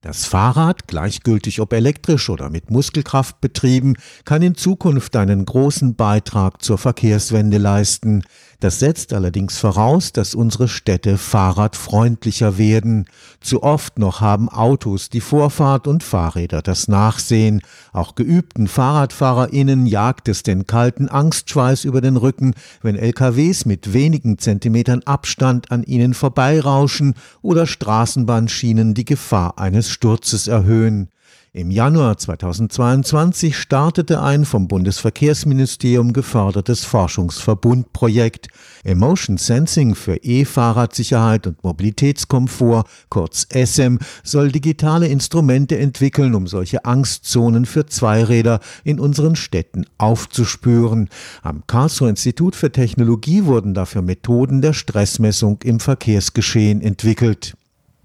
Das Fahrrad, gleichgültig ob elektrisch oder mit Muskelkraft betrieben, kann in Zukunft einen großen Beitrag zur Verkehrswende leisten. Das setzt allerdings voraus, dass unsere Städte fahrradfreundlicher werden. Zu oft noch haben Autos die Vorfahrt und Fahrräder das Nachsehen. Auch geübten FahrradfahrerInnen jagt es den kalten Angstschweiß über den Rücken, wenn LKWs mit wenigen Zentimetern Abstand an ihnen vorbeirauschen oder Straßenbahnschienen die Gefahr eines Sturzes erhöhen. Im Januar 2022 startete ein vom Bundesverkehrsministerium gefördertes Forschungsverbundprojekt Emotion Sensing für E-Fahrradsicherheit und Mobilitätskomfort, kurz ESSEM, soll digitale Instrumente entwickeln, um solche Angstzonen für Zweiräder in unseren Städten aufzuspüren. Am Karlsruher Institut für Technologie wurden dafür Methoden der Stressmessung im Verkehrsgeschehen entwickelt.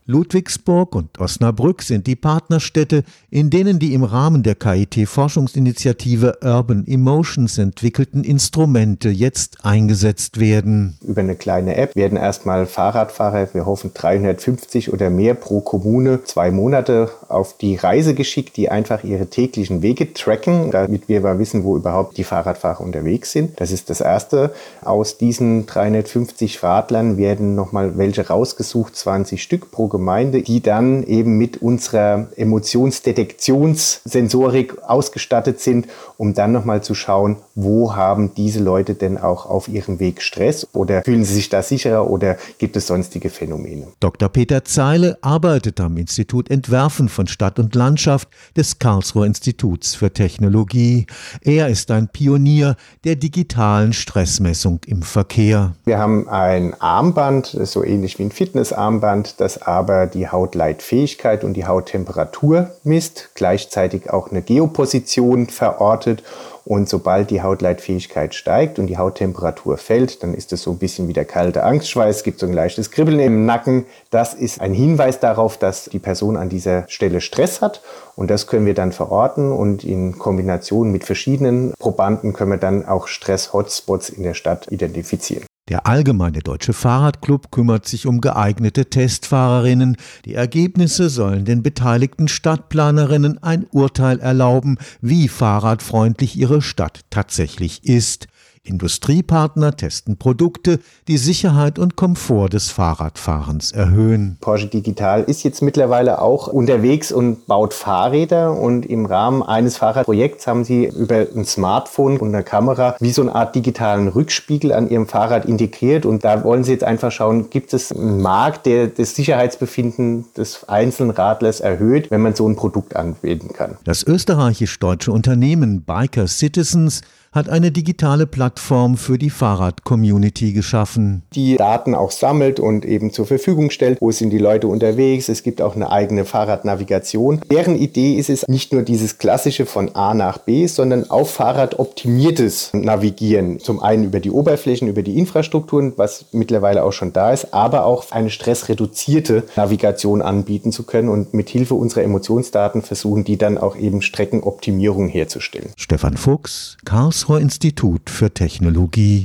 Ludwigsburg und Osnabrück sind die Partnerstädte, in denen die im Rahmen der KIT-Forschungsinitiative Urban Emotions entwickelten Instrumente jetzt eingesetzt werden. Über eine kleine App werden erstmal Fahrradfahrer, wir hoffen 350 oder mehr pro Kommune, zwei Monate auf die Reise geschickt, die einfach ihre täglichen Wege tracken, damit wir mal wissen, wo überhaupt die Fahrradfahrer unterwegs sind. Das ist das Erste. Aus diesen 350 Radlern werden nochmal welche rausgesucht, 20 Stück pro Gemeinde, die dann eben mit unserer Emotionsdetektionssensorik ausgestattet sind, um dann nochmal zu schauen, wo haben diese Leute denn auch auf ihrem Weg Stress oder fühlen sie sich da sicherer oder gibt es sonstige Phänomene. Dr. Peter Zeile arbeitet am Institut Entwerfen von Stadt und Landschaft des Karlsruher Instituts für Technologie. Er ist ein Pionier der digitalen Stressmessung im Verkehr. Wir haben ein Armband, so ähnlich wie ein Fitnessarmband, das arbeitet aber die Hautleitfähigkeit und die Hauttemperatur misst, gleichzeitig auch eine Geoposition verortet. Und sobald die Hautleitfähigkeit steigt und die Hauttemperatur fällt, dann ist es so ein bisschen wie der kalte Angstschweiß, gibt so ein leichtes Kribbeln im Nacken. Das ist ein Hinweis darauf, dass die Person an dieser Stelle Stress hat. Und das können wir dann verorten und in Kombination mit verschiedenen Probanden können wir dann auch Stress-Hotspots in der Stadt identifizieren. Der Allgemeine Deutsche Fahrradclub kümmert sich um geeignete Testfahrerinnen. Die Ergebnisse sollen den beteiligten Stadtplanerinnen ein Urteil erlauben, wie fahrradfreundlich ihre Stadt tatsächlich ist. Industriepartner testen Produkte, die Sicherheit und Komfort des Fahrradfahrens erhöhen. Porsche Digital ist jetzt mittlerweile auch unterwegs und baut Fahrräder und im Rahmen eines Fahrradprojekts haben sie über ein Smartphone und eine Kamera wie so eine Art digitalen Rückspiegel an ihrem Fahrrad integriert und da wollen sie jetzt einfach schauen, gibt es einen Markt, der das Sicherheitsbefinden des einzelnen Radlers erhöht, wenn man so ein Produkt anwenden kann. Das österreichisch-deutsche Unternehmen Biker Citizens hat eine digitale Plattform für die Fahrrad-Community geschaffen. Die Daten auch sammelt und eben zur Verfügung stellt. Wo sind die Leute unterwegs? Es gibt auch eine eigene Fahrradnavigation. Deren Idee ist es nicht nur dieses klassische von A nach B, sondern auf Fahrrad optimiertes Navigieren. Zum einen über die Oberflächen, über die Infrastrukturen, was mittlerweile auch schon da ist, aber auch eine stressreduzierte Navigation anbieten zu können und mit Hilfe unserer Emotionsdaten versuchen, die dann auch eben Streckenoptimierung herzustellen. Stefan Fuchs, Karlsruhe Karlsruher Institut für Technologie